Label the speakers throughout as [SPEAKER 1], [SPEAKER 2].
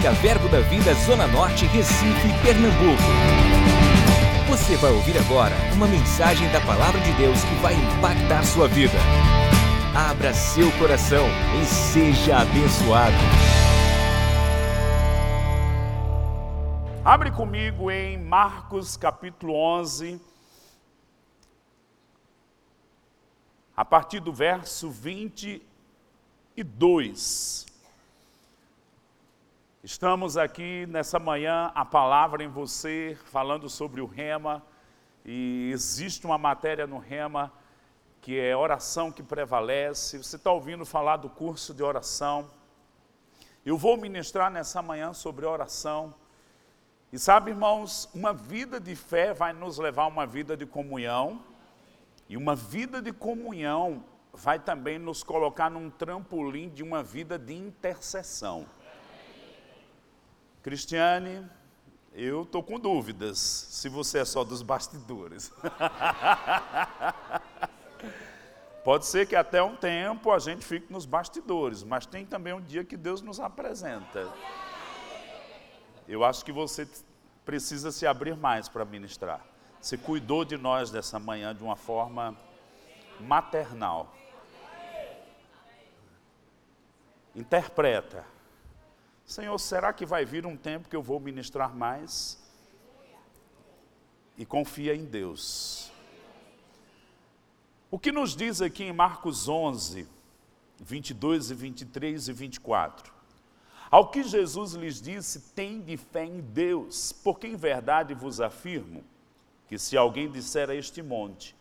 [SPEAKER 1] Evangélica Verbo da Vida Zona Norte, Recife, Pernambuco. Você vai ouvir agora uma mensagem da Palavra de Deus que vai impactar sua vida. Abra seu coração e seja abençoado.
[SPEAKER 2] Abre comigo em Marcos capítulo 11, a partir do verso 22. Estamos aqui nessa manhã, a palavra em você, falando sobre o rema, e existe uma matéria no rema que é oração que prevalece. Você está ouvindo falar do curso de oração. Eu vou ministrar nessa manhã sobre oração. E sabe, irmãos, uma vida de fé vai nos levar a uma vida de comunhão, e uma vida de comunhão vai também nos colocar num trampolim de uma vida de intercessão. Cristiane, eu estou com dúvidas se você é só dos bastidores. Pode ser que até um tempo a gente fique nos bastidores, mas tem também um dia que Deus nos apresenta. Eu acho que você precisa se abrir mais para ministrar. Você cuidou de nós dessa manhã de uma forma maternal. Interpreta Senhor, será que vai vir um tempo que eu vou ministrar mais? E confia em Deus. O que nos diz aqui em Marcos 11, 22 e 23 e 24? Ao que Jesus lhes disse, tem de fé em Deus, porque em verdade vos afirmo que se alguém disser a este monte,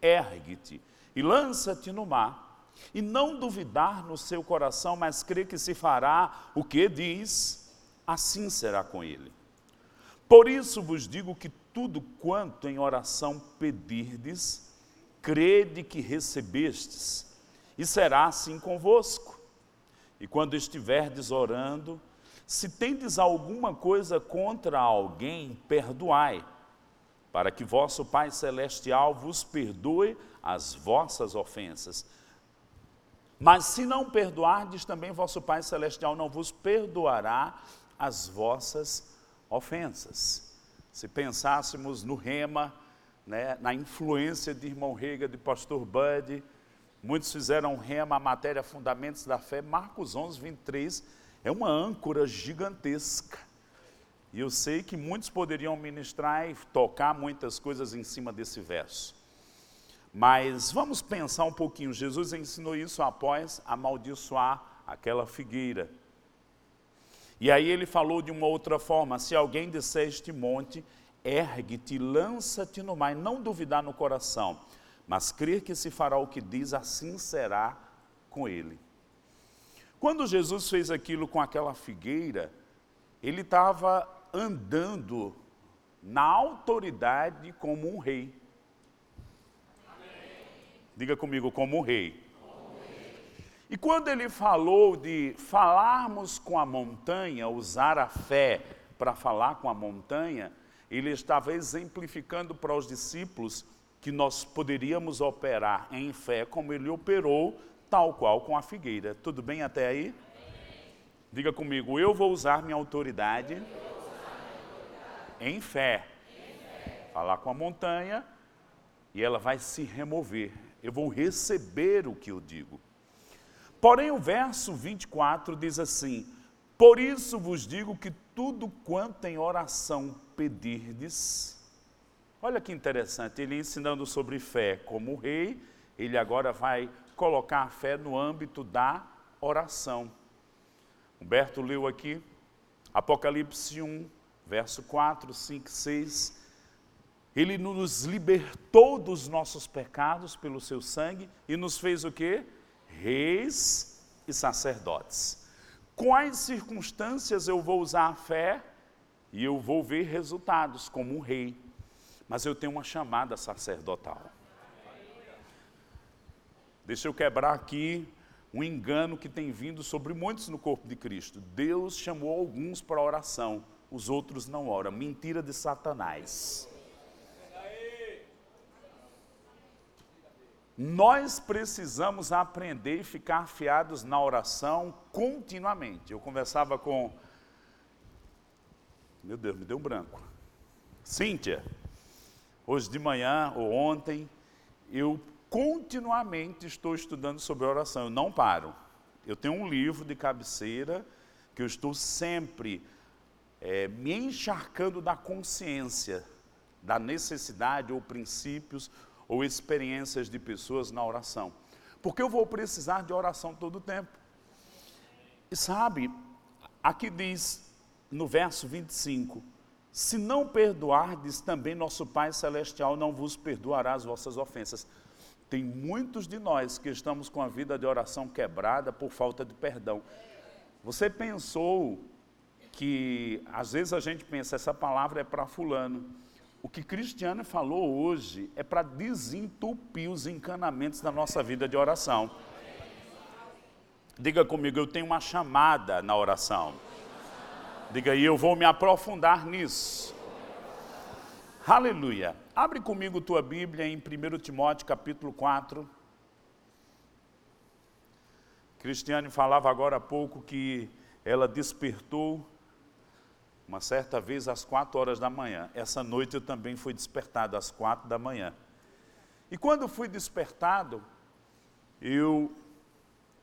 [SPEAKER 2] ergue-te e lança-te no mar, e não duvidar no seu coração, mas crer que se fará o que diz, assim será com ele. Por isso vos digo que tudo quanto em oração pedirdes, crede que recebestes, e será assim convosco. E quando estiverdes orando, se tendes alguma coisa contra alguém, perdoai, para que vosso Pai Celestial vos perdoe as vossas ofensas mas se não perdoardes, também vosso Pai Celestial não vos perdoará as vossas ofensas. Se pensássemos no rema, né, na influência de irmão Rega, de pastor Bud, muitos fizeram rema, a matéria Fundamentos da Fé, Marcos 11, 23, é uma âncora gigantesca. E eu sei que muitos poderiam ministrar e tocar muitas coisas em cima desse verso. Mas vamos pensar um pouquinho. Jesus ensinou isso após amaldiçoar aquela figueira. E aí ele falou de uma outra forma: se alguém disser este monte, ergue-te, lança-te no mar, não duvidar no coração, mas crer que se fará o que diz, assim será com ele. Quando Jesus fez aquilo com aquela figueira, ele estava andando na autoridade como um rei. Diga comigo, como rei. E quando ele falou de falarmos com a montanha, usar a fé para falar com a montanha, ele estava exemplificando para os discípulos que nós poderíamos operar em fé como ele operou, tal qual com a figueira. Tudo bem até aí? Diga comigo, eu vou usar minha autoridade, em fé. Falar com a montanha e ela vai se remover eu vou receber o que eu digo. Porém, o verso 24 diz assim: Por isso vos digo que tudo quanto em oração pedirdes. Olha que interessante, ele ensinando sobre fé como rei, ele agora vai colocar a fé no âmbito da oração. Humberto leu aqui, Apocalipse 1, verso 4, 5, 6. Ele nos libertou dos nossos pecados pelo seu sangue e nos fez o quê? Reis e sacerdotes. Quais circunstâncias eu vou usar a fé e eu vou ver resultados como um rei? Mas eu tenho uma chamada sacerdotal. Deixa eu quebrar aqui um engano que tem vindo sobre muitos no corpo de Cristo. Deus chamou alguns para oração, os outros não oram. Mentira de Satanás. Nós precisamos aprender e ficar afiados na oração continuamente. Eu conversava com meu Deus, me deu um branco. Cíntia, hoje de manhã ou ontem, eu continuamente estou estudando sobre oração, eu não paro. Eu tenho um livro de cabeceira que eu estou sempre é, me encharcando da consciência, da necessidade ou princípios ou experiências de pessoas na oração. Porque eu vou precisar de oração todo o tempo. E sabe, aqui diz no verso 25: Se não perdoardes, também nosso Pai Celestial não vos perdoará as vossas ofensas. Tem muitos de nós que estamos com a vida de oração quebrada por falta de perdão. Você pensou que às vezes a gente pensa, essa palavra é para fulano. O que Cristiano falou hoje é para desentupir os encanamentos da nossa vida de oração. Diga comigo, eu tenho uma chamada na oração. Diga aí, eu vou me aprofundar nisso. Aleluia. Abre comigo tua Bíblia em 1 Timóteo capítulo 4. Cristiane falava agora há pouco que ela despertou uma certa vez às quatro horas da manhã. Essa noite eu também fui despertado às quatro da manhã. E quando fui despertado, eu.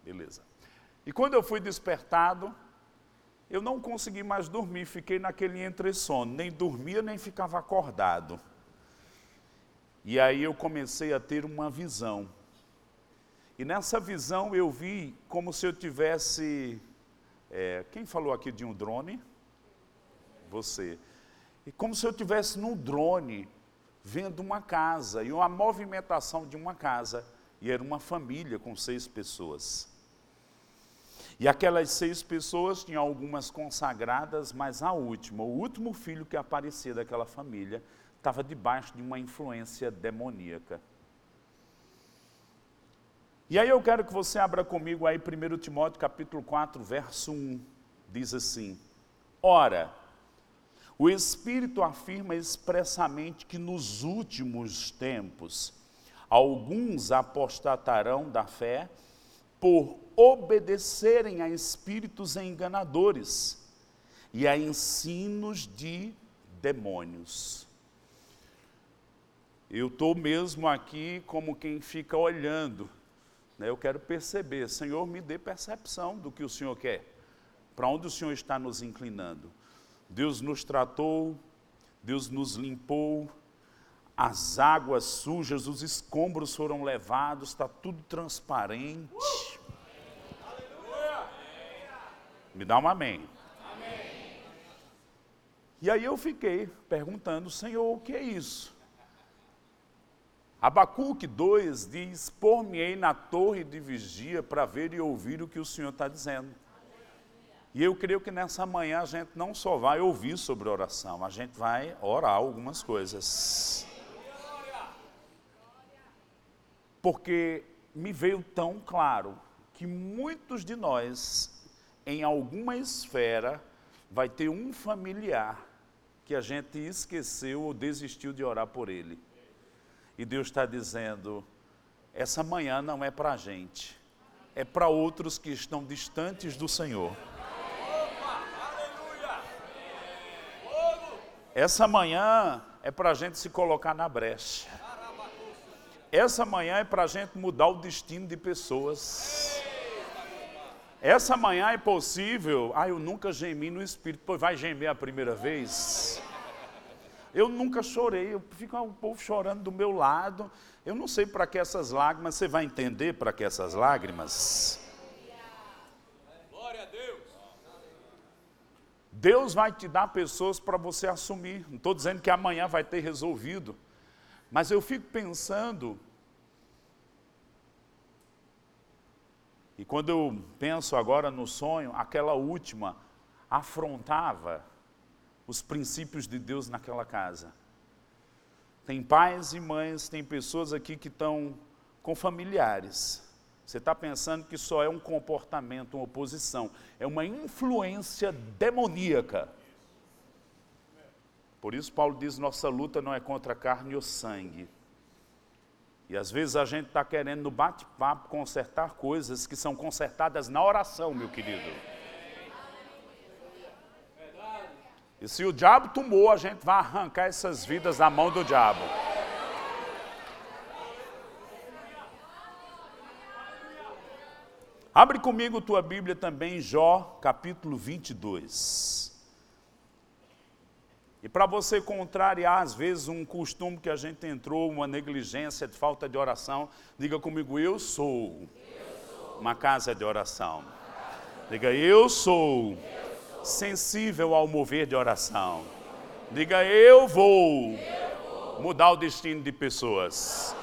[SPEAKER 2] Beleza. E quando eu fui despertado, eu não consegui mais dormir, fiquei naquele entre-sono, nem dormia nem ficava acordado. E aí eu comecei a ter uma visão. E nessa visão eu vi como se eu tivesse. É, quem falou aqui de um drone? Você. E como se eu estivesse num drone, vendo uma casa, e uma movimentação de uma casa, e era uma família com seis pessoas. E aquelas seis pessoas tinham algumas consagradas, mas a última, o último filho que aparecia daquela família, estava debaixo de uma influência demoníaca. E aí eu quero que você abra comigo aí 1 Timóteo capítulo 4, verso 1. Diz assim: Ora, o Espírito afirma expressamente que nos últimos tempos alguns apostatarão da fé por obedecerem a espíritos enganadores e a ensinos de demônios. Eu estou mesmo aqui como quem fica olhando, né? eu quero perceber, Senhor, me dê percepção do que o Senhor quer, para onde o Senhor está nos inclinando. Deus nos tratou, Deus nos limpou, as águas sujas, os escombros foram levados, está tudo transparente. Me dá um amém. amém. E aí eu fiquei perguntando, Senhor, o que é isso? Abacuque 2 diz: Por-me-ei na torre de vigia para ver e ouvir o que o Senhor está dizendo. E eu creio que nessa manhã a gente não só vai ouvir sobre oração, a gente vai orar algumas coisas. Porque me veio tão claro que muitos de nós, em alguma esfera, vai ter um familiar que a gente esqueceu ou desistiu de orar por ele. E Deus está dizendo: essa manhã não é para a gente, é para outros que estão distantes do Senhor. Essa manhã é para a gente se colocar na brecha. Essa manhã é para a gente mudar o destino de pessoas. Essa manhã é possível. Ah, eu nunca gemi no espírito. Pois vai gemer a primeira vez? Eu nunca chorei. Eu fico o povo chorando do meu lado. Eu não sei para que essas lágrimas. Você vai entender para que essas lágrimas? Deus vai te dar pessoas para você assumir. Não estou dizendo que amanhã vai ter resolvido. Mas eu fico pensando. E quando eu penso agora no sonho, aquela última afrontava os princípios de Deus naquela casa. Tem pais e mães, tem pessoas aqui que estão com familiares você está pensando que só é um comportamento, uma oposição, é uma influência demoníaca. Por isso, Paulo diz: nossa luta não é contra a carne ou sangue. E às vezes a gente está querendo no bate-papo consertar coisas que são consertadas na oração, meu querido. E se o diabo tomou, a gente vai arrancar essas vidas da mão do diabo. Abre comigo tua Bíblia também, Jó, capítulo 22. E para você contrariar, às vezes, um costume que a gente entrou, uma negligência de falta de oração, diga comigo: Eu sou, uma casa de oração. Diga: Eu sou, sensível ao mover de oração. Diga: Eu vou mudar o destino de pessoas.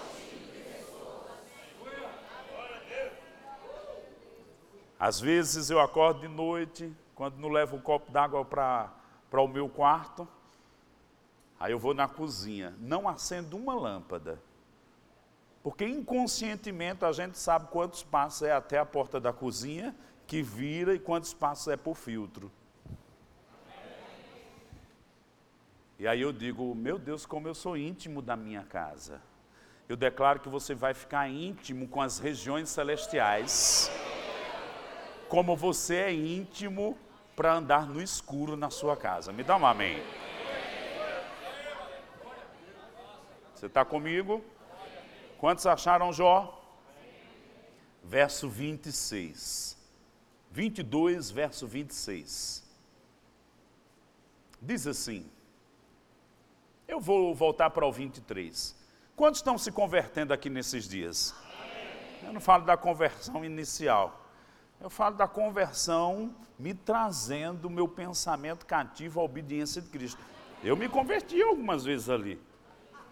[SPEAKER 2] Às vezes eu acordo de noite, quando não levo um copo d'água para o meu quarto, aí eu vou na cozinha, não acendo uma lâmpada. Porque inconscientemente a gente sabe quantos passos é até a porta da cozinha, que vira, e quantos passos é para o filtro. E aí eu digo, meu Deus, como eu sou íntimo da minha casa. Eu declaro que você vai ficar íntimo com as regiões celestiais como você é íntimo para andar no escuro na sua casa. Me dá um amém. Você está comigo? Quantos acharam Jó? Verso 26. 22, verso 26. Diz assim. Eu vou voltar para o 23. Quantos estão se convertendo aqui nesses dias? Eu não falo da conversão inicial. Eu falo da conversão me trazendo o meu pensamento cativo à obediência de Cristo. Eu me converti algumas vezes ali.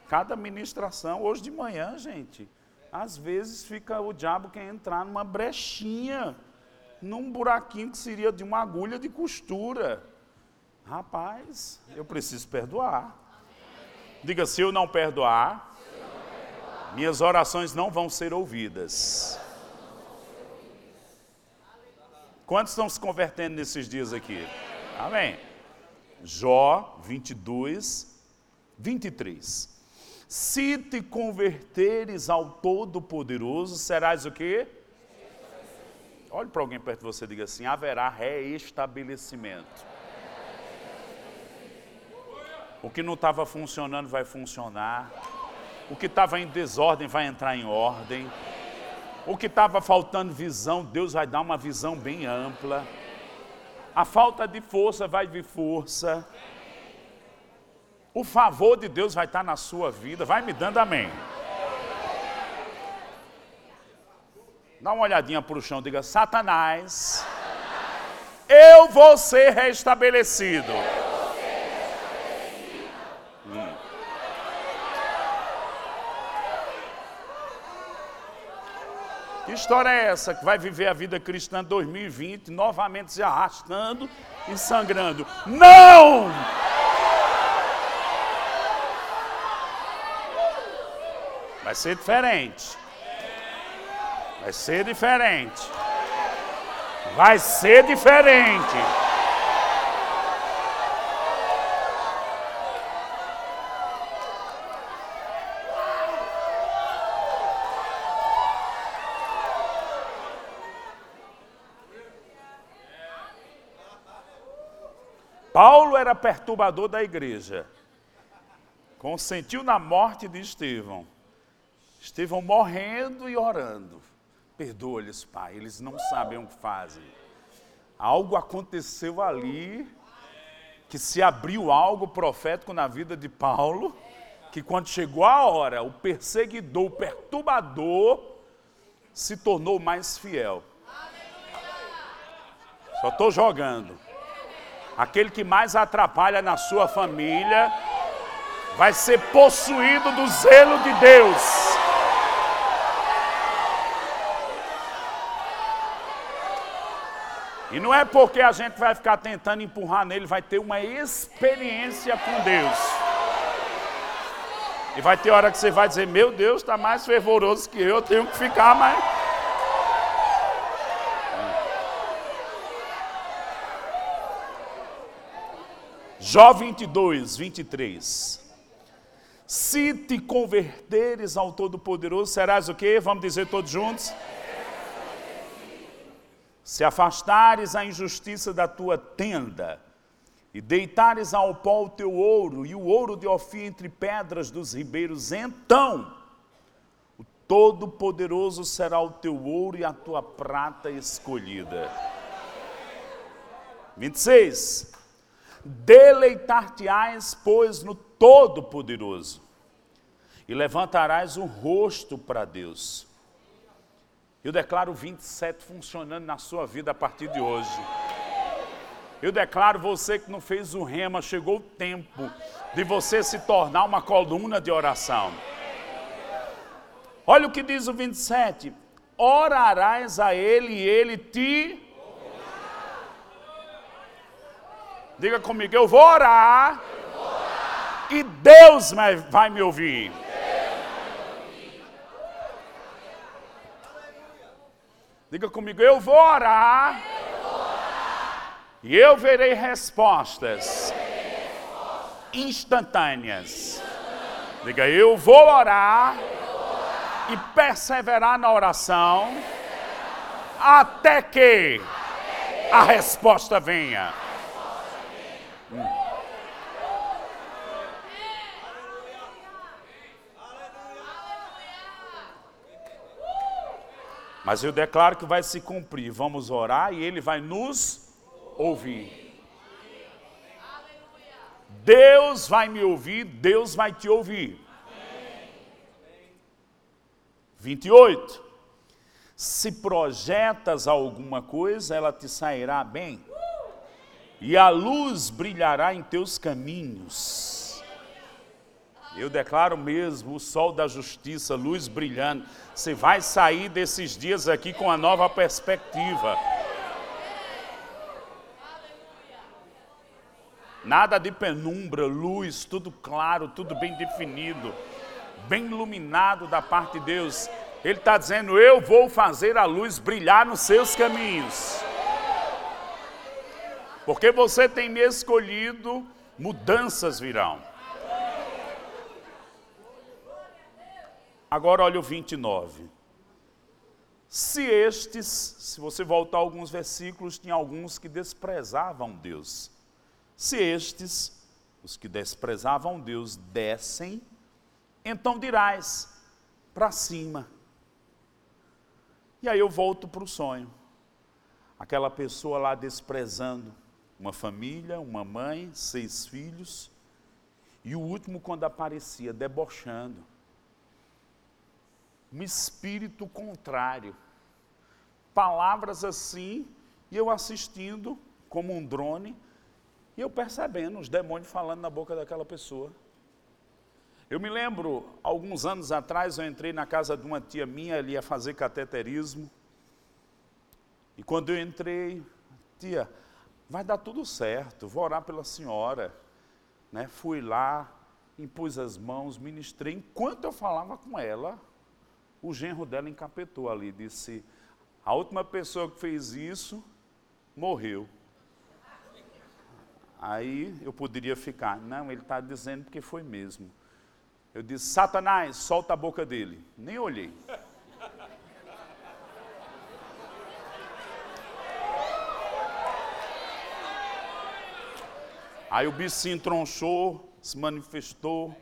[SPEAKER 2] Cada ministração, hoje de manhã, gente, às vezes fica o diabo quer entrar numa brechinha, num buraquinho que seria de uma agulha de costura. Rapaz, eu preciso perdoar. Diga, se eu não perdoar, minhas orações não vão ser ouvidas. Quantos estão se convertendo nesses dias aqui? Amém. Jó 22, 23. Se te converteres ao Todo-Poderoso, serás o quê? Olhe para alguém perto de você e diga assim: haverá reestabelecimento. O que não estava funcionando vai funcionar. O que estava em desordem vai entrar em ordem. O que estava faltando visão, Deus vai dar uma visão bem ampla. A falta de força vai vir força. O favor de Deus vai estar na sua vida. Vai me dando amém. Dá uma olhadinha para o chão, diga: Satanás, eu vou ser restabelecido. Que história é essa que vai viver a vida cristã 2020 novamente se arrastando e sangrando? Não! Vai ser diferente. Vai ser diferente. Vai ser diferente. Paulo era perturbador da igreja. Consentiu na morte de Estevão. Estevão morrendo e orando. Perdoa-lhes, Pai, eles não sabem o que fazem. Algo aconteceu ali, que se abriu algo profético na vida de Paulo, que quando chegou a hora, o perseguidor, o perturbador, se tornou mais fiel. Só estou jogando aquele que mais atrapalha na sua família, vai ser possuído do zelo de Deus. E não é porque a gente vai ficar tentando empurrar nele, vai ter uma experiência com Deus. E vai ter hora que você vai dizer: Meu Deus, está mais fervoroso que eu, eu tenho que ficar mais. Jó 22, 23. Se te converteres ao Todo-Poderoso, serás o quê? Vamos dizer todos juntos? Se afastares a injustiça da tua tenda, e deitares ao pó o teu ouro e o ouro de Ofir entre pedras dos ribeiros, então o Todo-Poderoso será o teu ouro e a tua prata escolhida. 26. Deleitar-te-ás, pois, no Todo-Poderoso, e levantarás o rosto para Deus. Eu declaro 27 funcionando na sua vida a partir de hoje. Eu declaro você que não fez o rema, chegou o tempo de você se tornar uma coluna de oração. Olha o que diz o 27. Orarás a ele e ele te. Diga comigo, eu vou orar, e Deus vai me ouvir. Diga comigo, eu vou orar. E eu verei respostas instantâneas. Diga, eu vou orar e perseverar na oração até que a resposta venha. Hum. Mas eu declaro que vai se cumprir. Vamos orar e ele vai nos ouvir. Deus vai me ouvir, Deus vai te ouvir. 28. Se projetas alguma coisa, ela te sairá bem, e a luz brilhará em teus caminhos. Eu declaro mesmo o sol da justiça, luz brilhando. Você vai sair desses dias aqui com uma nova perspectiva. Nada de penumbra, luz, tudo claro, tudo bem definido, bem iluminado da parte de Deus. Ele está dizendo: Eu vou fazer a luz brilhar nos seus caminhos. Porque você tem me escolhido, mudanças virão. Agora olha o 29. Se estes, se você voltar alguns versículos, tinha alguns que desprezavam Deus. Se estes, os que desprezavam Deus, descem, então dirás para cima. E aí eu volto para o sonho. Aquela pessoa lá desprezando uma família, uma mãe, seis filhos, e o último, quando aparecia, debochando. Um espírito contrário. Palavras assim, e eu assistindo como um drone, e eu percebendo os demônios falando na boca daquela pessoa. Eu me lembro, alguns anos atrás, eu entrei na casa de uma tia minha, ali ia fazer cateterismo. E quando eu entrei, tia, vai dar tudo certo, vou orar pela senhora. Né? Fui lá, impus as mãos, ministrei. Enquanto eu falava com ela, o genro dela encapetou ali, disse: A última pessoa que fez isso morreu. Aí eu poderia ficar, não, ele está dizendo porque foi mesmo. Eu disse, Satanás, solta a boca dele. Nem olhei. Aí o bicho se entronchou, se manifestou.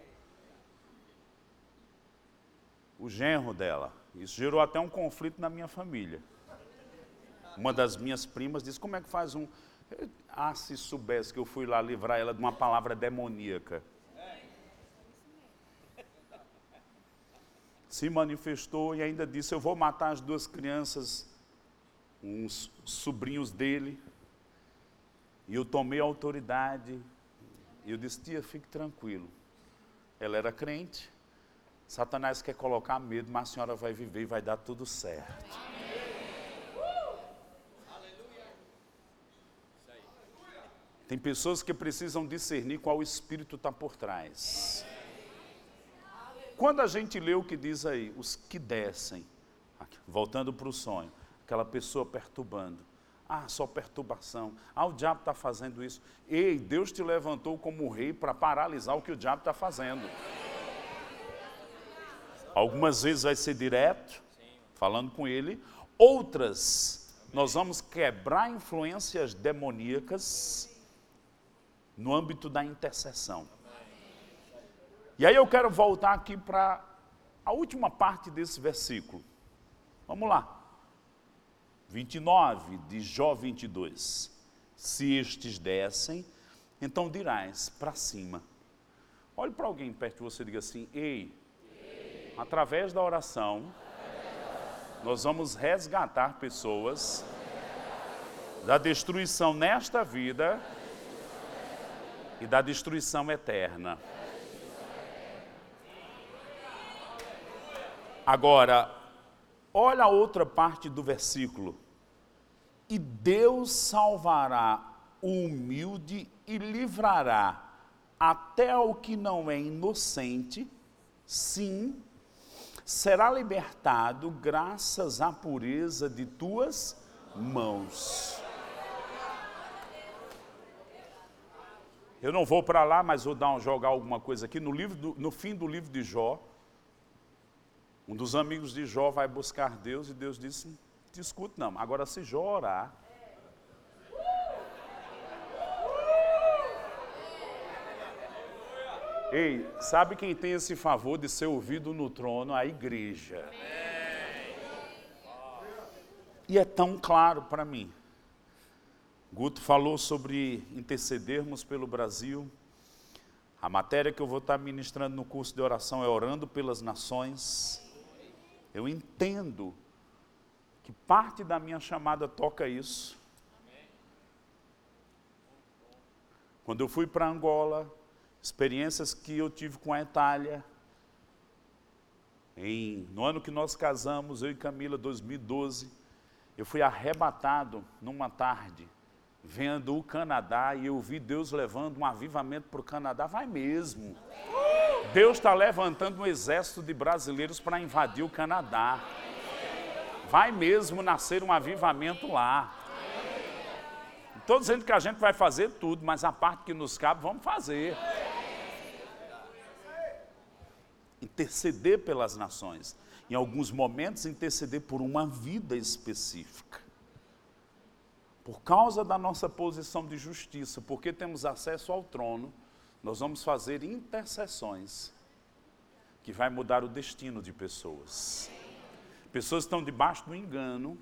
[SPEAKER 2] O genro dela. Isso gerou até um conflito na minha família. Uma das minhas primas disse: Como é que faz um. Ah, se soubesse que eu fui lá livrar ela de uma palavra demoníaca. Se manifestou e ainda disse: Eu vou matar as duas crianças, uns sobrinhos dele. E eu tomei a autoridade. E eu disse: Tia, fique tranquilo. Ela era crente. Satanás quer colocar medo, mas a senhora vai viver e vai dar tudo certo. Tem pessoas que precisam discernir qual espírito está por trás. Quando a gente lê o que diz aí, os que descem, voltando para o sonho, aquela pessoa perturbando. Ah, só perturbação. Ah, o diabo está fazendo isso. Ei, Deus te levantou como rei para paralisar o que o diabo está fazendo. Algumas vezes vai ser direto, falando com ele. Outras, nós vamos quebrar influências demoníacas no âmbito da intercessão. E aí eu quero voltar aqui para a última parte desse versículo. Vamos lá. 29 de Jó 22. Se estes descem, então dirás para cima. Olhe para alguém perto de você e diga assim: Ei, através da oração, nós vamos resgatar pessoas da destruição nesta vida e da destruição eterna. Agora, olha a outra parte do versículo. E Deus salvará o humilde e livrará até o que não é inocente, sim, será libertado graças à pureza de tuas mãos. Eu não vou para lá, mas vou dar um, jogar alguma coisa aqui. No, livro do, no fim do livro de Jó, um dos amigos de Jó vai buscar Deus e Deus disse: discute não. Agora, se Jó orar. Ei, sabe quem tem esse favor de ser ouvido no trono? A igreja. E é tão claro para mim. Guto falou sobre intercedermos pelo Brasil. A matéria que eu vou estar ministrando no curso de oração é Orando pelas Nações. Eu entendo que parte da minha chamada toca isso. Quando eu fui para Angola, experiências que eu tive com a Itália, em, no ano que nós casamos, eu e Camila, 2012, eu fui arrebatado numa tarde, vendo o Canadá, e eu vi Deus levando um avivamento para o Canadá. Vai mesmo. Deus está levantando um exército de brasileiros para invadir o Canadá. Vai mesmo nascer um avivamento lá. Estou dizendo que a gente vai fazer tudo, mas a parte que nos cabe, vamos fazer. Interceder pelas nações. Em alguns momentos, interceder por uma vida específica. Por causa da nossa posição de justiça, porque temos acesso ao trono, nós vamos fazer intercessões que vai mudar o destino de pessoas. Pessoas estão debaixo do engano,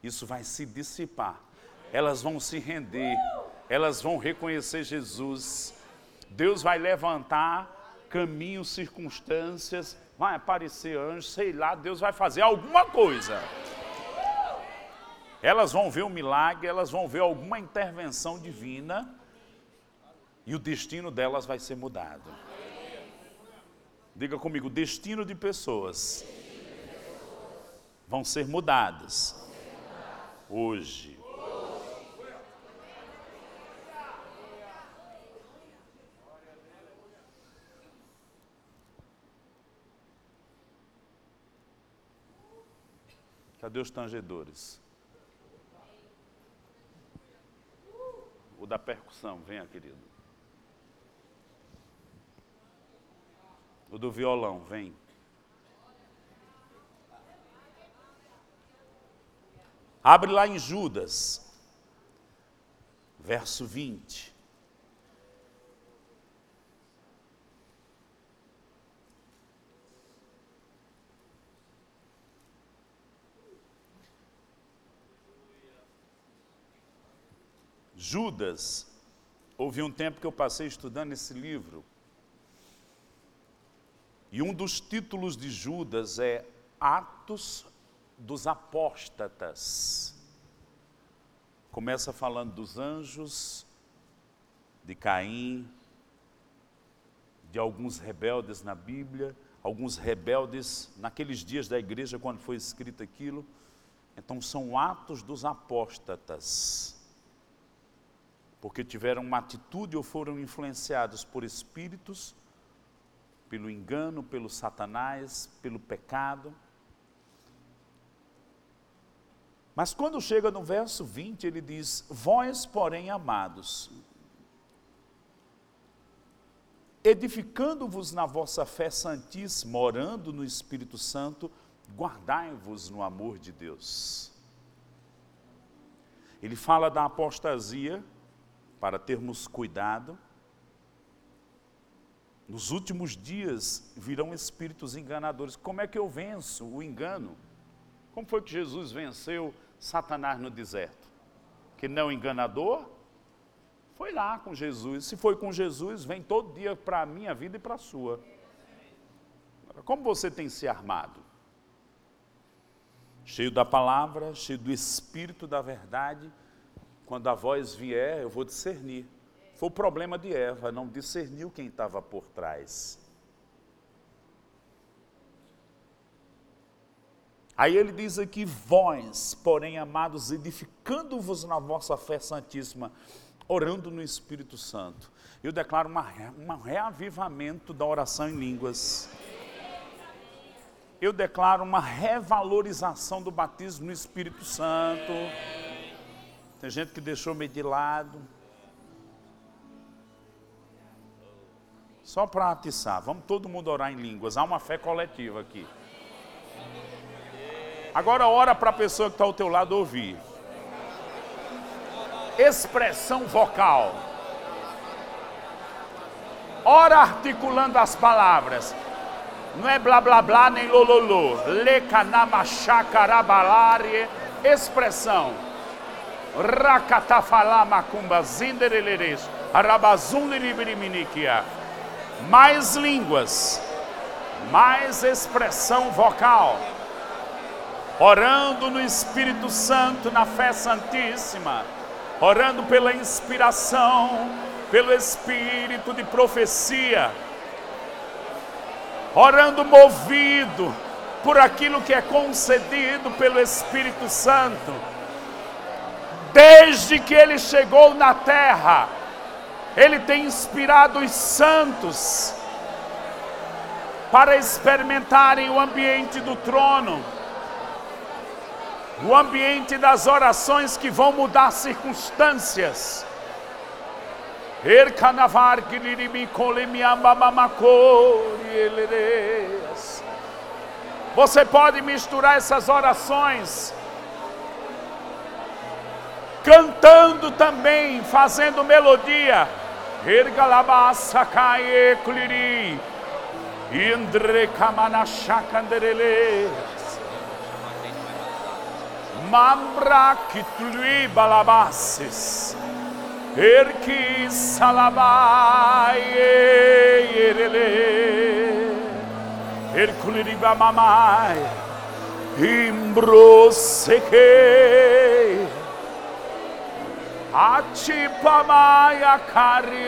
[SPEAKER 2] isso vai se dissipar. Elas vão se render, elas vão reconhecer Jesus. Deus vai levantar caminhos, circunstâncias, vai aparecer anjos, sei lá, Deus vai fazer alguma coisa. Elas vão ver um milagre, elas vão ver alguma intervenção divina e o destino delas vai ser mudado. Diga comigo: destino de pessoas vão ser mudadas hoje. Cadê os tangedores? O da percussão, venha, querido. O do violão, vem. Abre lá em Judas, verso 20. Judas, houve um tempo que eu passei estudando esse livro, e um dos títulos de Judas é Atos dos Apóstatas. Começa falando dos anjos, de Caim, de alguns rebeldes na Bíblia, alguns rebeldes naqueles dias da igreja quando foi escrito aquilo. Então são atos dos apóstatas. Porque tiveram uma atitude ou foram influenciados por espíritos pelo engano, pelo Satanás, pelo pecado. Mas quando chega no verso 20, ele diz: Vós, porém, amados, edificando-vos na vossa fé santíssima, orando no Espírito Santo, guardai-vos no amor de Deus. Ele fala da apostasia para termos cuidado. Nos últimos dias virão espíritos enganadores. Como é que eu venço o engano? Como foi que Jesus venceu Satanás no deserto? Que não enganador? Foi lá com Jesus. Se foi com Jesus, vem todo dia para a minha vida e para a sua. Como você tem se armado? Cheio da palavra, cheio do espírito da verdade. Quando a voz vier, eu vou discernir. Foi o problema de Eva, não discerniu quem estava por trás. Aí ele diz aqui: vós, porém, amados, edificando-vos na vossa fé santíssima, orando no Espírito Santo. Eu declaro um reavivamento da oração em línguas. Eu declaro uma revalorização do batismo no Espírito Santo. Tem gente que deixou meio de lado. Só para atiçar, vamos todo mundo orar em línguas. Há uma fé coletiva aqui. Agora ora para a pessoa que está ao teu lado ouvir. Expressão vocal. Ora articulando as palavras. Não é blá blá blá nem lololô. Lecanamachacarabalare. Expressão. Rakatafalá macumba zindereleres. Arabazundiribiriminíquia. Mais línguas. Mais expressão vocal orando no Espírito Santo, na fé santíssima, orando pela inspiração, pelo Espírito de profecia, orando movido por aquilo que é concedido pelo Espírito Santo. Desde que ele chegou na terra, ele tem inspirado os santos para experimentarem o ambiente do trono o ambiente das orações que vão mudar circunstâncias. Você pode misturar essas orações, cantando também, fazendo melodia. Indre kamanashakanderele. Mambra kitului balabases. Erki salabai yerele. Erkuliri bamamai. Imbroseke. Atipamaya carie.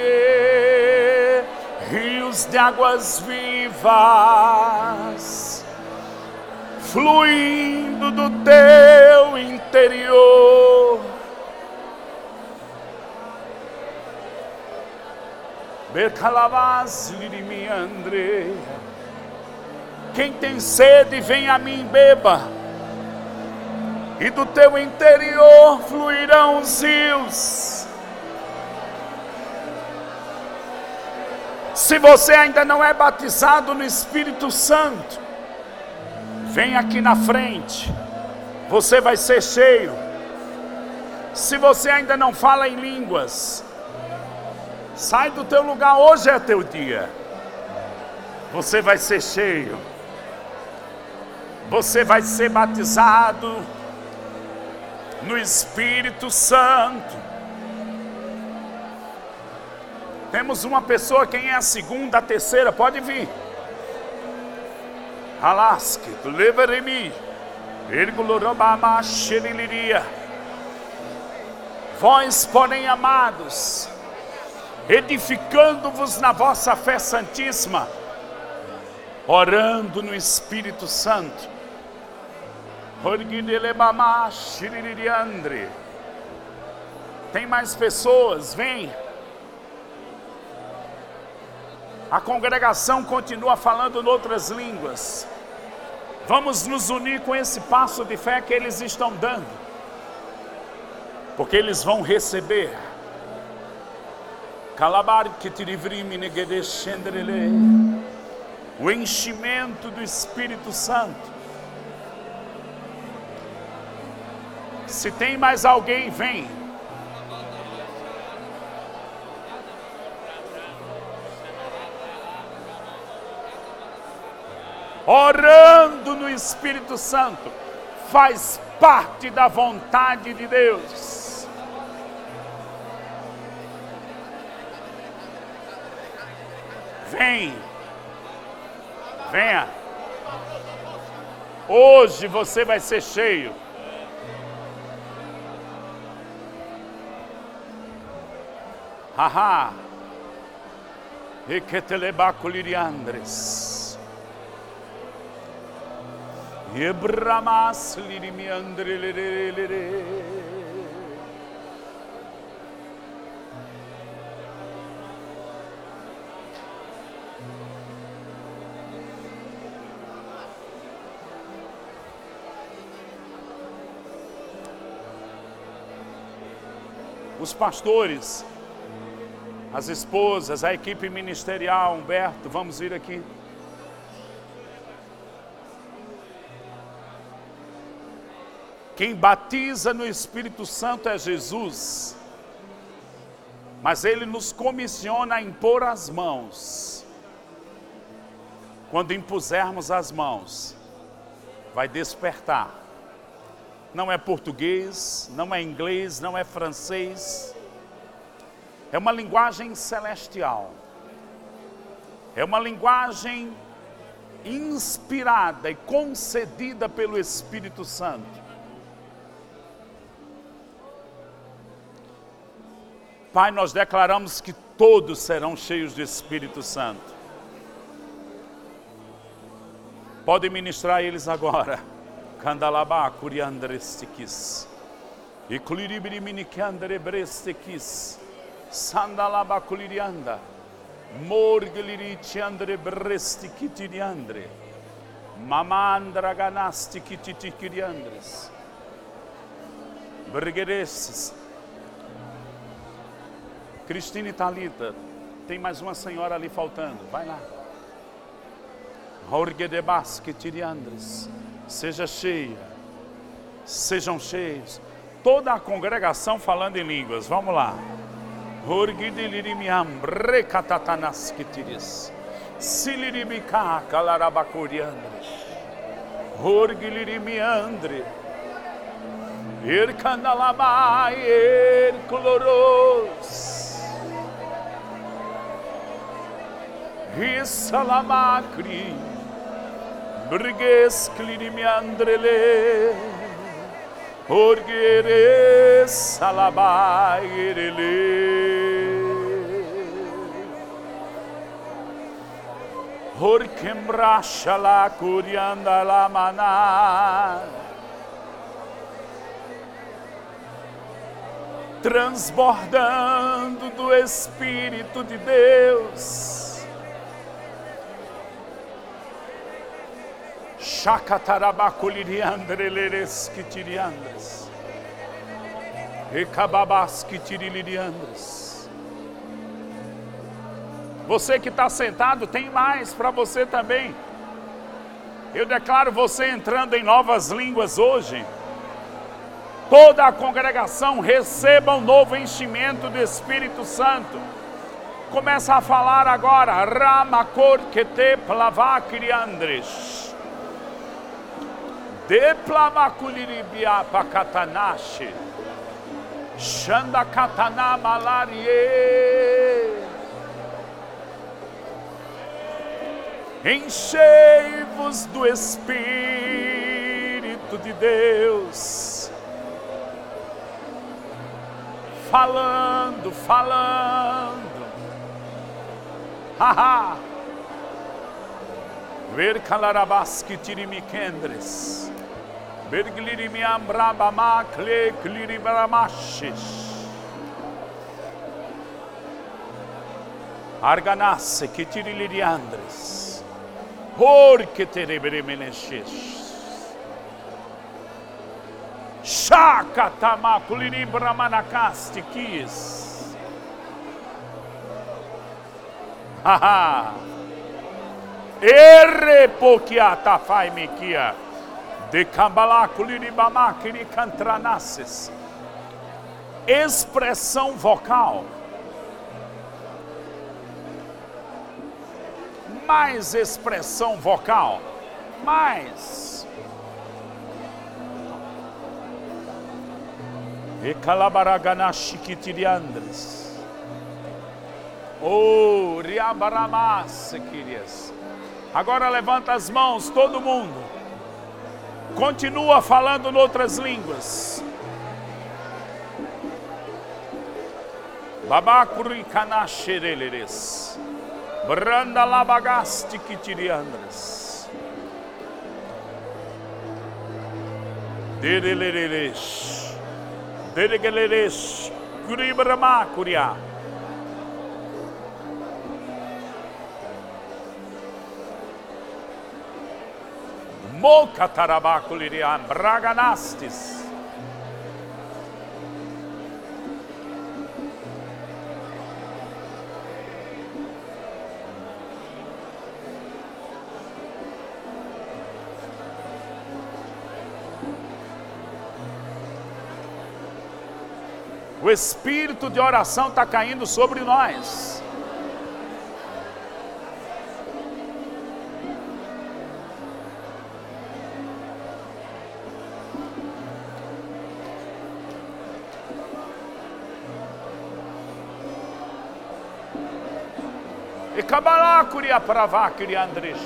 [SPEAKER 2] Rios de águas vivas fluindo do teu interior. Bercalavas André. Quem tem sede, vem a mim, beba. E do teu interior fluirão os rios. Se você ainda não é batizado no Espírito Santo, Vem aqui na frente. Você vai ser cheio. Se você ainda não fala em línguas, sai do teu lugar, hoje é teu dia. Você vai ser cheio. Você vai ser batizado no Espírito Santo. Temos uma pessoa, quem é a segunda, a terceira, pode vir. Alaske, Leveremi, Ergulorobama, Xeriliria. Vós, porém, amados, edificando-vos na vossa fé santíssima, orando no Espírito Santo. Tem mais pessoas, vem. A congregação continua falando em outras línguas. Vamos nos unir com esse passo de fé que eles estão dando, porque eles vão receber. O enchimento do Espírito Santo. Se tem mais alguém, vem. Orando no Espírito Santo faz parte da vontade de Deus. Vem, venha. Hoje você vai ser cheio. Haha. E que telebaculiriandres. E bramas lirimiandre. Os pastores as esposas, a equipe ministerial, Humberto, vamos vir aqui. Quem batiza no Espírito Santo é Jesus, mas Ele nos comissiona a impor as mãos. Quando impusermos as mãos, vai despertar. Não é português, não é inglês, não é francês, é uma linguagem celestial. É uma linguagem inspirada e concedida pelo Espírito Santo. Pai, nós declaramos que todos serão cheios do Espírito Santo. Pode ministrar eles agora. Candalabá, curiandrestikis. E cluribriminikiandrebrestikis. Sandalaba kulirianda. Morgliri ciandre bresti kitiriandre. Mamandra ganasti kititikiriandres. Brigueresses. Cristina Talita, tem mais uma senhora ali faltando. Vai lá. Jorge de Basque Tiriandres. Seja cheia. Sejam cheios. Toda a congregação falando em línguas. Vamos lá. Horgidilirimiam recatatanas kitiris. Silirimica calarabacoriandres. Horgilirimiandre. Ercandalabai ercoloros. Rissalamacri. Brigues clirimiandrele. Orguere salabairele. Orquembracha la curianda la maná. Transbordando do Espírito de Deus. Você que está sentado, tem mais para você também. Eu declaro você entrando em novas línguas hoje. Toda a congregação receba um novo enchimento do Espírito Santo. Começa a falar agora. Ramakor kete plavakriandres. Deplamakuliribia pakatanashi. Shanda katana malarie. Enchei-vos do Espírito de Deus. Falando, falando. Haha. Ver calarabaski tirimiquendres. Berglirimiam brabamacle cliribramashes. Arganasse que tiriliriandres. Porque terebremeneshes. Shakatamakuliribramanacaste quis. Haha. Errepokiata faimikia. De cantranasses. Expressão vocal. mais expressão vocal. Mais. E calabaraganashi kitiriandres. Oh, riabaramas, querias. Agora levanta as mãos, todo mundo. Continua falando em outras línguas. Babakuri kanashereles. Branda labagasti kitiriandres. Dereleres. Deregeleres. Kuribrama kuria. Mokatarabakulirian. Braganastis. O espírito de oração está caindo sobre nós. Cabalá curia pravá Andrés.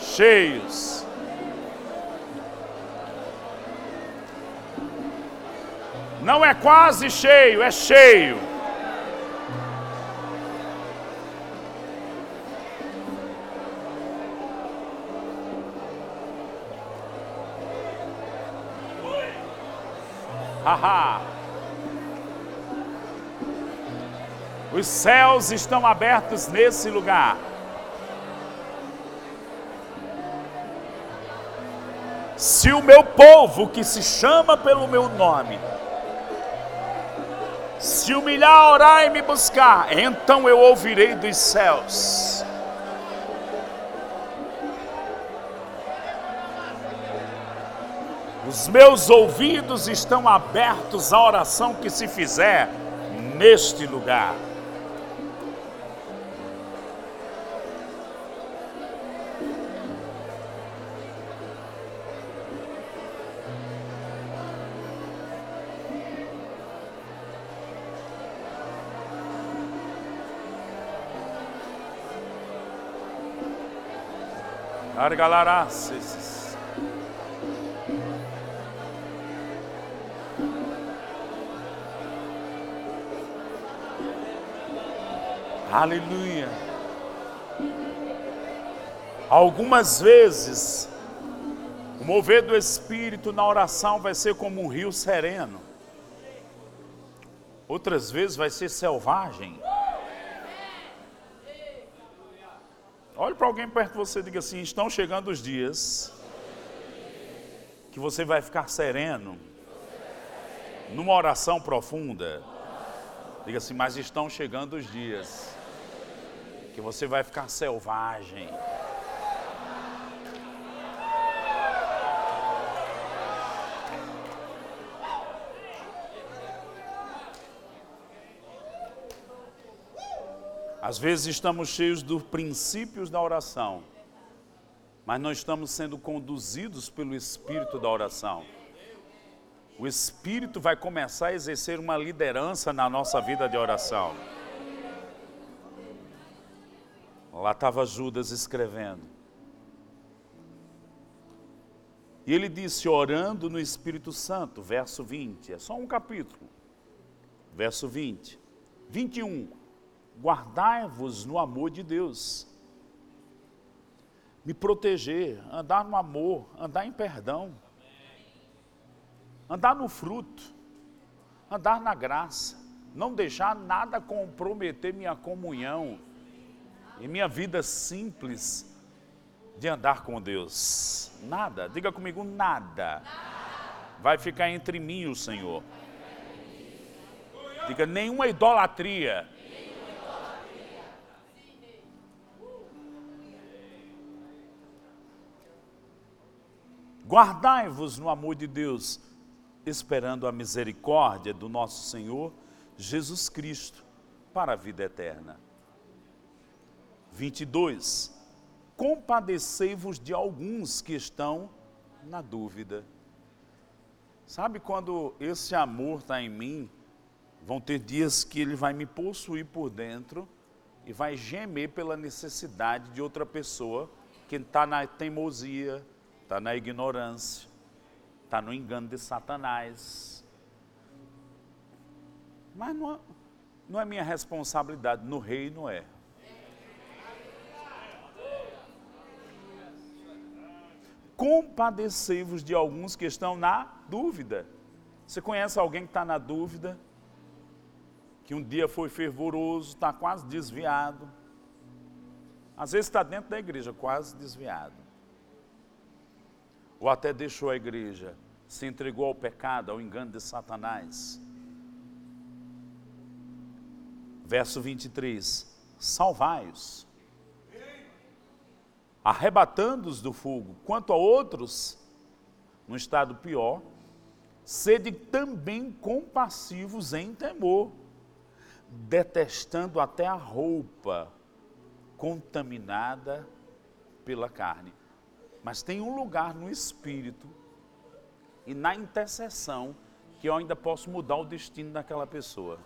[SPEAKER 2] cheios. Não é quase cheio, é cheio. Haha. Os céus estão abertos nesse lugar. Se o meu povo que se chama pelo meu nome se humilhar, orar e me buscar, então eu ouvirei dos céus. Os meus ouvidos estão abertos à oração que se fizer neste lugar. Argalarás. Aleluia. Algumas vezes, o mover do Espírito na oração vai ser como um rio sereno. Outras vezes vai ser selvagem. Olhe para alguém perto de você e diga assim: estão chegando os dias que você vai ficar sereno numa oração profunda. Diga assim, mas estão chegando os dias que você vai ficar selvagem. Às vezes estamos cheios dos princípios da oração, mas não estamos sendo conduzidos pelo espírito da oração. O espírito vai começar a exercer uma liderança na nossa vida de oração. Lá estava Judas escrevendo. E ele disse, orando no Espírito Santo, verso 20, é só um capítulo. Verso 20, 21 guardai-vos no amor de Deus. Me proteger, andar no amor, andar em perdão, andar no fruto, andar na graça, não deixar nada comprometer minha comunhão e minha vida simples de andar com Deus. Nada, diga comigo, nada. Vai ficar entre mim e o Senhor. Diga, nenhuma idolatria Guardai-vos no amor de Deus, esperando a misericórdia do nosso Senhor Jesus Cristo para a vida eterna. 22. Compadecei-vos de alguns que estão na dúvida. Sabe quando esse amor está em mim, vão ter dias que ele vai me possuir por dentro e vai gemer pela necessidade de outra pessoa que está na teimosia, está na ignorância, está no engano de Satanás. Mas não, não é minha responsabilidade, no reino é. Compadecei-vos de alguns que estão na dúvida. Você conhece alguém que está na dúvida? Que um dia foi fervoroso, está quase desviado. Às vezes está dentro da igreja, quase desviado. Ou até deixou a igreja, se entregou ao pecado, ao engano de Satanás. Verso 23: Salvai-os, arrebatando-os do fogo, quanto a outros, no estado pior, sede também compassivos em temor, detestando até a roupa contaminada pela carne. Mas tem um lugar no espírito e na intercessão que eu ainda posso mudar o destino daquela pessoa.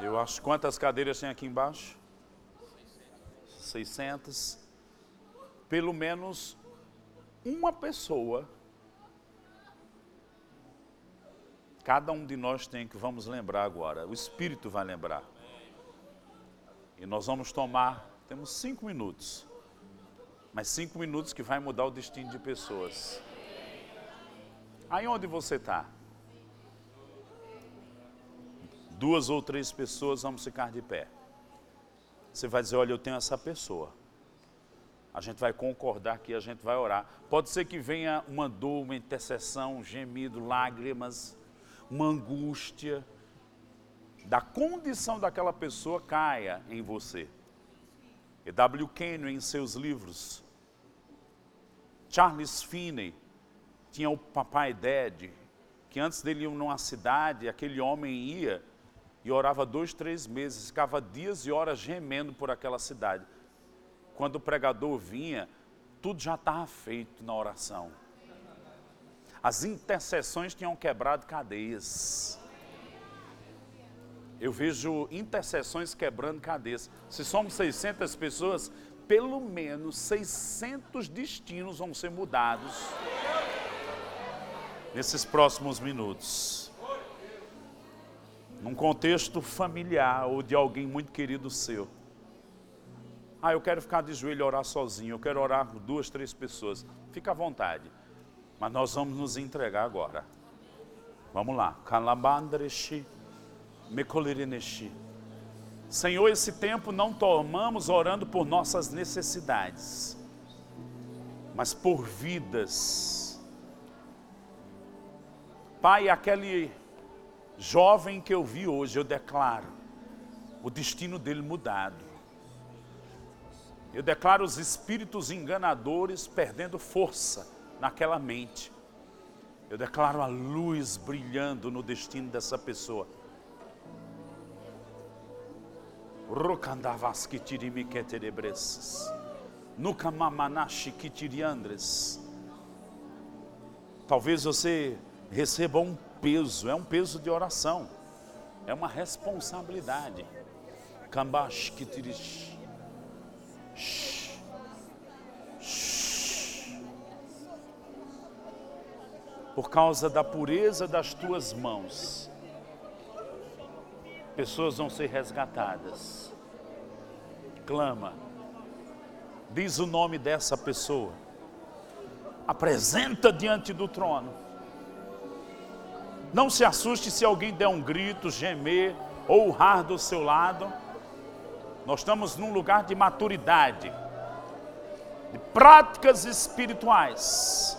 [SPEAKER 2] Eu acho quantas cadeiras tem aqui embaixo? 600. Pelo menos uma pessoa Cada um de nós tem que vamos lembrar agora. O Espírito vai lembrar. E nós vamos tomar, temos cinco minutos. Mas cinco minutos que vai mudar o destino de pessoas. Aí onde você está? Duas ou três pessoas vamos ficar de pé. Você vai dizer, olha, eu tenho essa pessoa. A gente vai concordar que a gente vai orar. Pode ser que venha uma dor, uma intercessão, um gemido, lágrimas uma angústia da condição daquela pessoa caia em você. E W. Kenyon, em seus livros, Charles Finney, tinha o papai Dad, que antes dele ir numa cidade, aquele homem ia e orava dois, três meses, ficava dias e horas gemendo por aquela cidade. Quando o pregador vinha, tudo já estava feito na oração. As intercessões tinham quebrado cadeias. Eu vejo intercessões quebrando cadeias. Se somos 600 pessoas, pelo menos 600 destinos vão ser mudados nesses próximos minutos. Num contexto familiar ou de alguém muito querido seu. Ah, eu quero ficar de joelho e orar sozinho, eu quero orar com duas, três pessoas. Fica à vontade. Mas nós vamos nos entregar agora. Vamos lá. Kalabandreshi, Mekolirineshi. Senhor, esse tempo não tomamos orando por nossas necessidades, mas por vidas. Pai, aquele jovem que eu vi hoje, eu declaro o destino dele mudado. Eu declaro os espíritos enganadores perdendo força naquela mente. Eu declaro a luz brilhando no destino dessa pessoa. Rokandavas kitirimi keterebreses. Nuka mamanashi kitiriandres. Talvez você receba um peso, é um peso de oração. É uma responsabilidade. Kambash kitirish. por causa da pureza das tuas mãos, pessoas vão ser resgatadas. Clama, diz o nome dessa pessoa, apresenta diante do trono. Não se assuste se alguém der um grito, gemer ou urrar do seu lado. Nós estamos num lugar de maturidade, de práticas espirituais.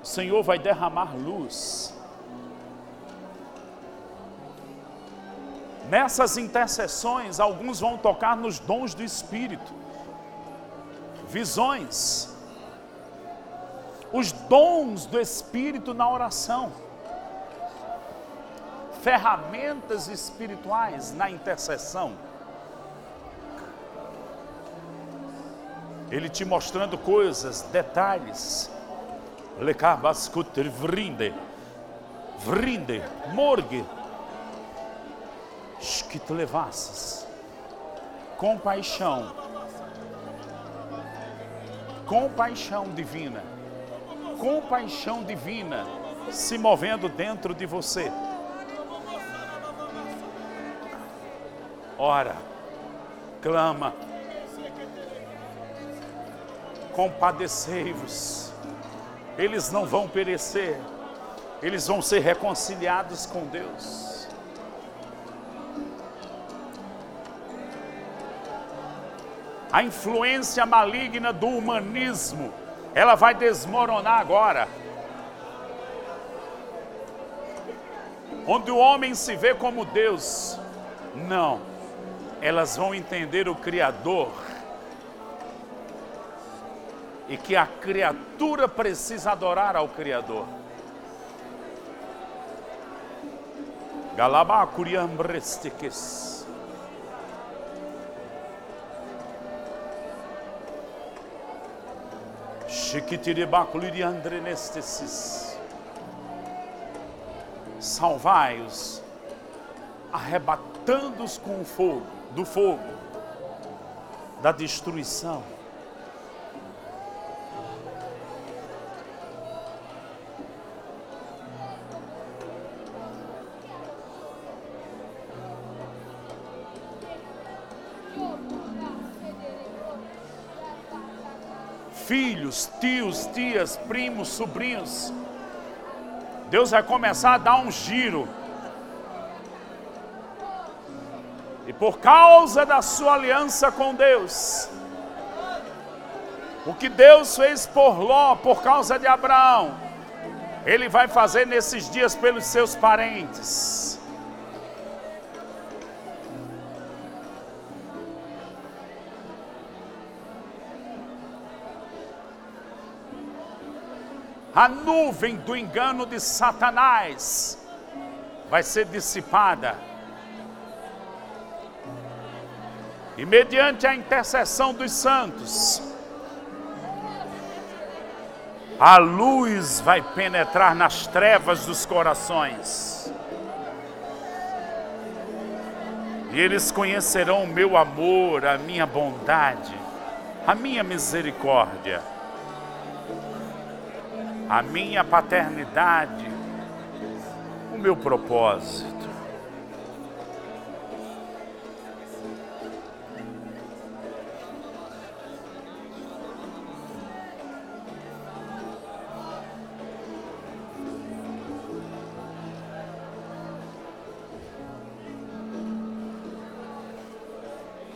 [SPEAKER 2] O Senhor vai derramar luz. Nessas intercessões, alguns vão tocar nos dons do Espírito, visões, os dons do Espírito na oração, ferramentas espirituais na intercessão. Ele te mostrando coisas, detalhes. Lekabaskuter vrinde, vrinde, morgue, que tu levasses compaixão, compaixão divina, compaixão divina se movendo dentro de você. Ora, clama, compadecei-vos, eles não vão perecer, eles vão ser reconciliados com Deus. A influência maligna do humanismo, ela vai desmoronar agora. Onde o homem se vê como Deus, não, elas vão entender o Criador e que a criatura precisa adorar ao Criador. Galabá Salvai-os, arrebatando-os com o fogo, do fogo, da destruição. Filhos, tios, tias, primos, sobrinhos. Deus vai começar a dar um giro. E por causa da sua aliança com Deus, o que Deus fez por Ló, por causa de Abraão, Ele vai fazer nesses dias pelos seus parentes. A nuvem do engano de Satanás vai ser dissipada. E mediante a intercessão dos santos, a luz vai penetrar nas trevas dos corações. E eles conhecerão o meu amor, a minha bondade, a minha misericórdia a minha paternidade, o meu propósito.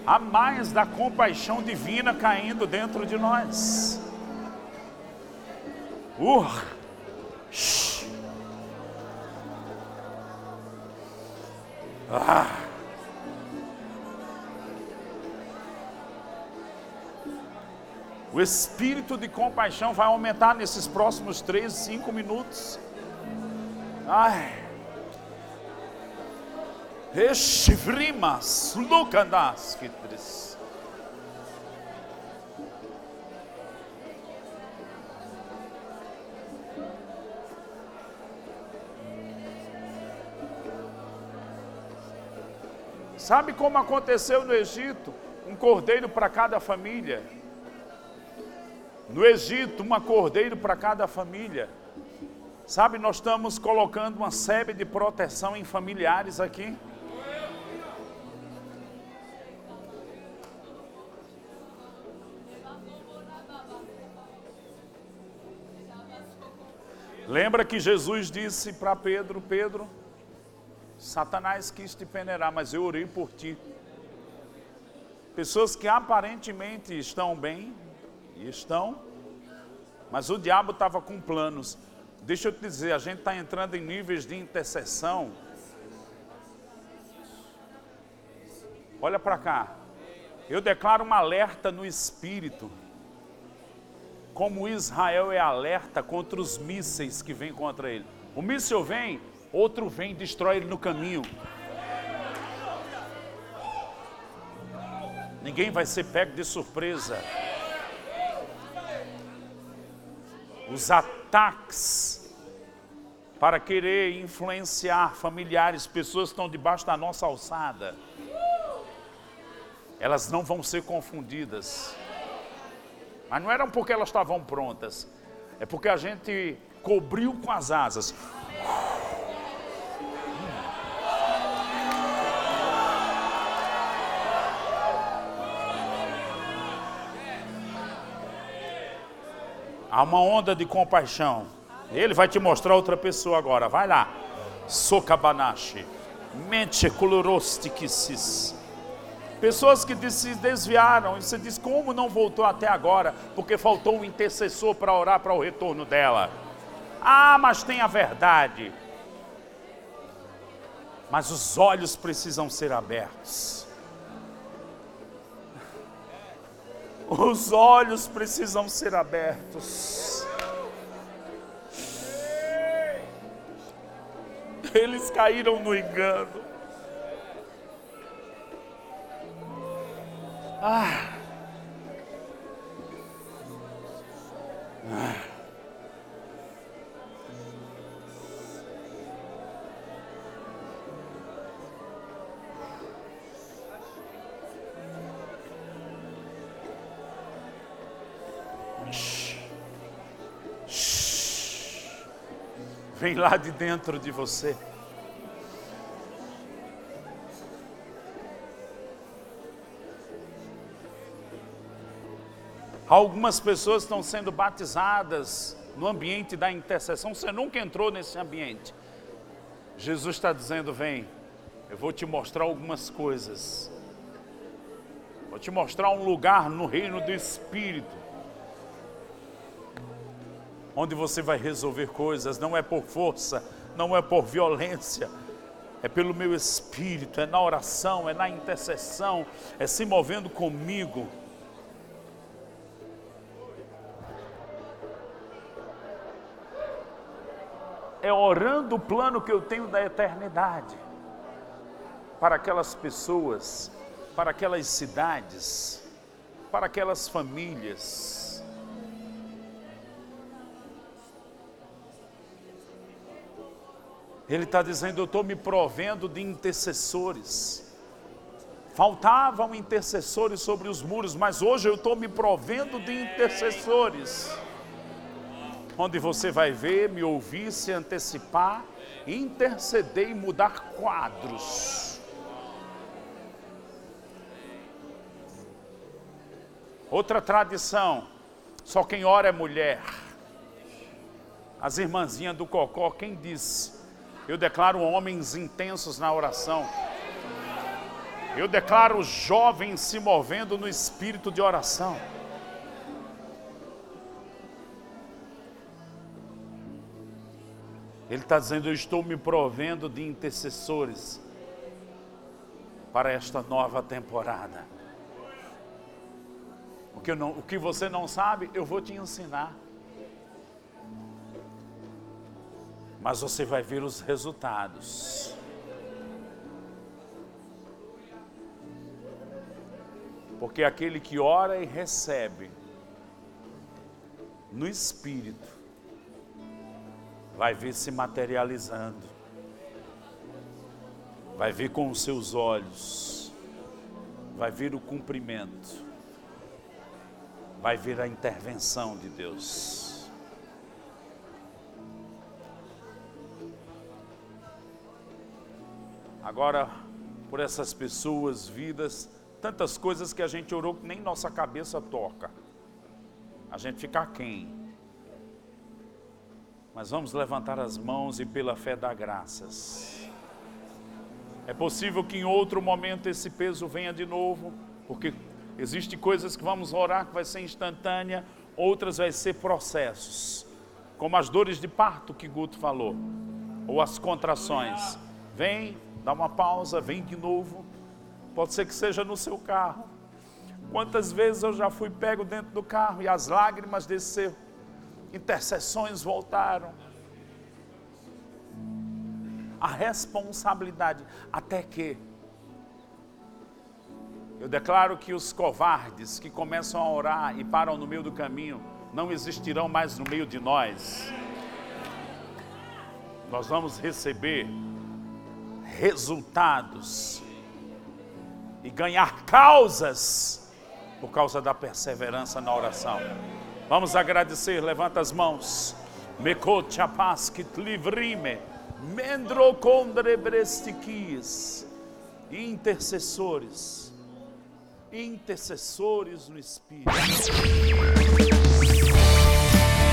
[SPEAKER 2] Há mais da compaixão divina caindo dentro de nós. Uh. Ah. O espírito de compaixão vai aumentar nesses próximos três, cinco minutos. Ai. Estivrimas, lucandas, que triste. Sabe como aconteceu no Egito? Um cordeiro para cada família. No Egito, uma cordeiro para cada família. Sabe, nós estamos colocando uma série de proteção em familiares aqui. Lembra que Jesus disse para Pedro: Pedro, Satanás quis te peneirar, mas eu orei por ti. Pessoas que aparentemente estão bem, e estão, mas o diabo estava com planos. Deixa eu te dizer, a gente está entrando em níveis de intercessão. Olha para cá. Eu declaro um alerta no espírito. Como Israel é alerta contra os mísseis que vêm contra ele. O míssil vem, outro vem e destrói ele no caminho. Ninguém vai ser pego de surpresa. Os ataques para querer influenciar familiares, pessoas que estão debaixo da nossa alçada elas não vão ser confundidas. Mas não eram porque elas estavam prontas, é porque a gente cobriu com as asas. Há uma onda de compaixão. Ele vai te mostrar outra pessoa agora. Vai lá. Sokabanashi. Mente colorostiquisis. Pessoas que se desviaram, e você diz, como não voltou até agora? Porque faltou um intercessor para orar para o retorno dela. Ah, mas tem a verdade. Mas os olhos precisam ser abertos. Os olhos precisam ser abertos. Eles caíram no engano. Ah. Ah. Vem lá de dentro de você. Algumas pessoas estão sendo batizadas no ambiente da intercessão. Você nunca entrou nesse ambiente. Jesus está dizendo: Vem, eu vou te mostrar algumas coisas. Vou te mostrar um lugar no reino do Espírito. Onde você vai resolver coisas, não é por força, não é por violência, é pelo meu espírito, é na oração, é na intercessão, é se movendo comigo. é orando o plano que eu tenho da eternidade para aquelas pessoas, para aquelas cidades, para aquelas famílias. Ele está dizendo: Eu estou me provendo de intercessores. Faltavam intercessores sobre os muros, mas hoje eu estou me provendo de intercessores onde você vai ver, me ouvir, se antecipar, interceder e mudar quadros. Outra tradição, só quem ora é mulher. As irmãzinhas do Cocó, quem diz? Eu declaro homens intensos na oração. Eu declaro jovens se movendo no espírito de oração. Ele está dizendo: Eu estou me provendo de intercessores para esta nova temporada. O que, não, o que você não sabe, eu vou te ensinar. Mas você vai ver os resultados. Porque aquele que ora e recebe no Espírito, vai ver se materializando, vai ver com os seus olhos, vai ver o cumprimento, vai ver a intervenção de Deus. Agora, por essas pessoas, vidas, tantas coisas que a gente orou que nem nossa cabeça toca. A gente fica quem? Mas vamos levantar as mãos e pela fé dar graças. É possível que em outro momento esse peso venha de novo, Porque existe coisas que vamos orar que vai ser instantânea, outras vai ser processos. Como as dores de parto que Guto falou, ou as contrações. Vem, dá uma pausa, vem de novo. Pode ser que seja no seu carro. Quantas vezes eu já fui pego dentro do carro e as lágrimas desceram, intercessões voltaram. A responsabilidade, até que eu declaro que os covardes que começam a orar e param no meio do caminho não existirão mais no meio de nós. Nós vamos receber resultados e ganhar causas por causa da perseverança na oração. Vamos agradecer, levanta as mãos. Meko chapaskit livrime, mendro condrebrestiquis, intercessores, intercessores no Espírito.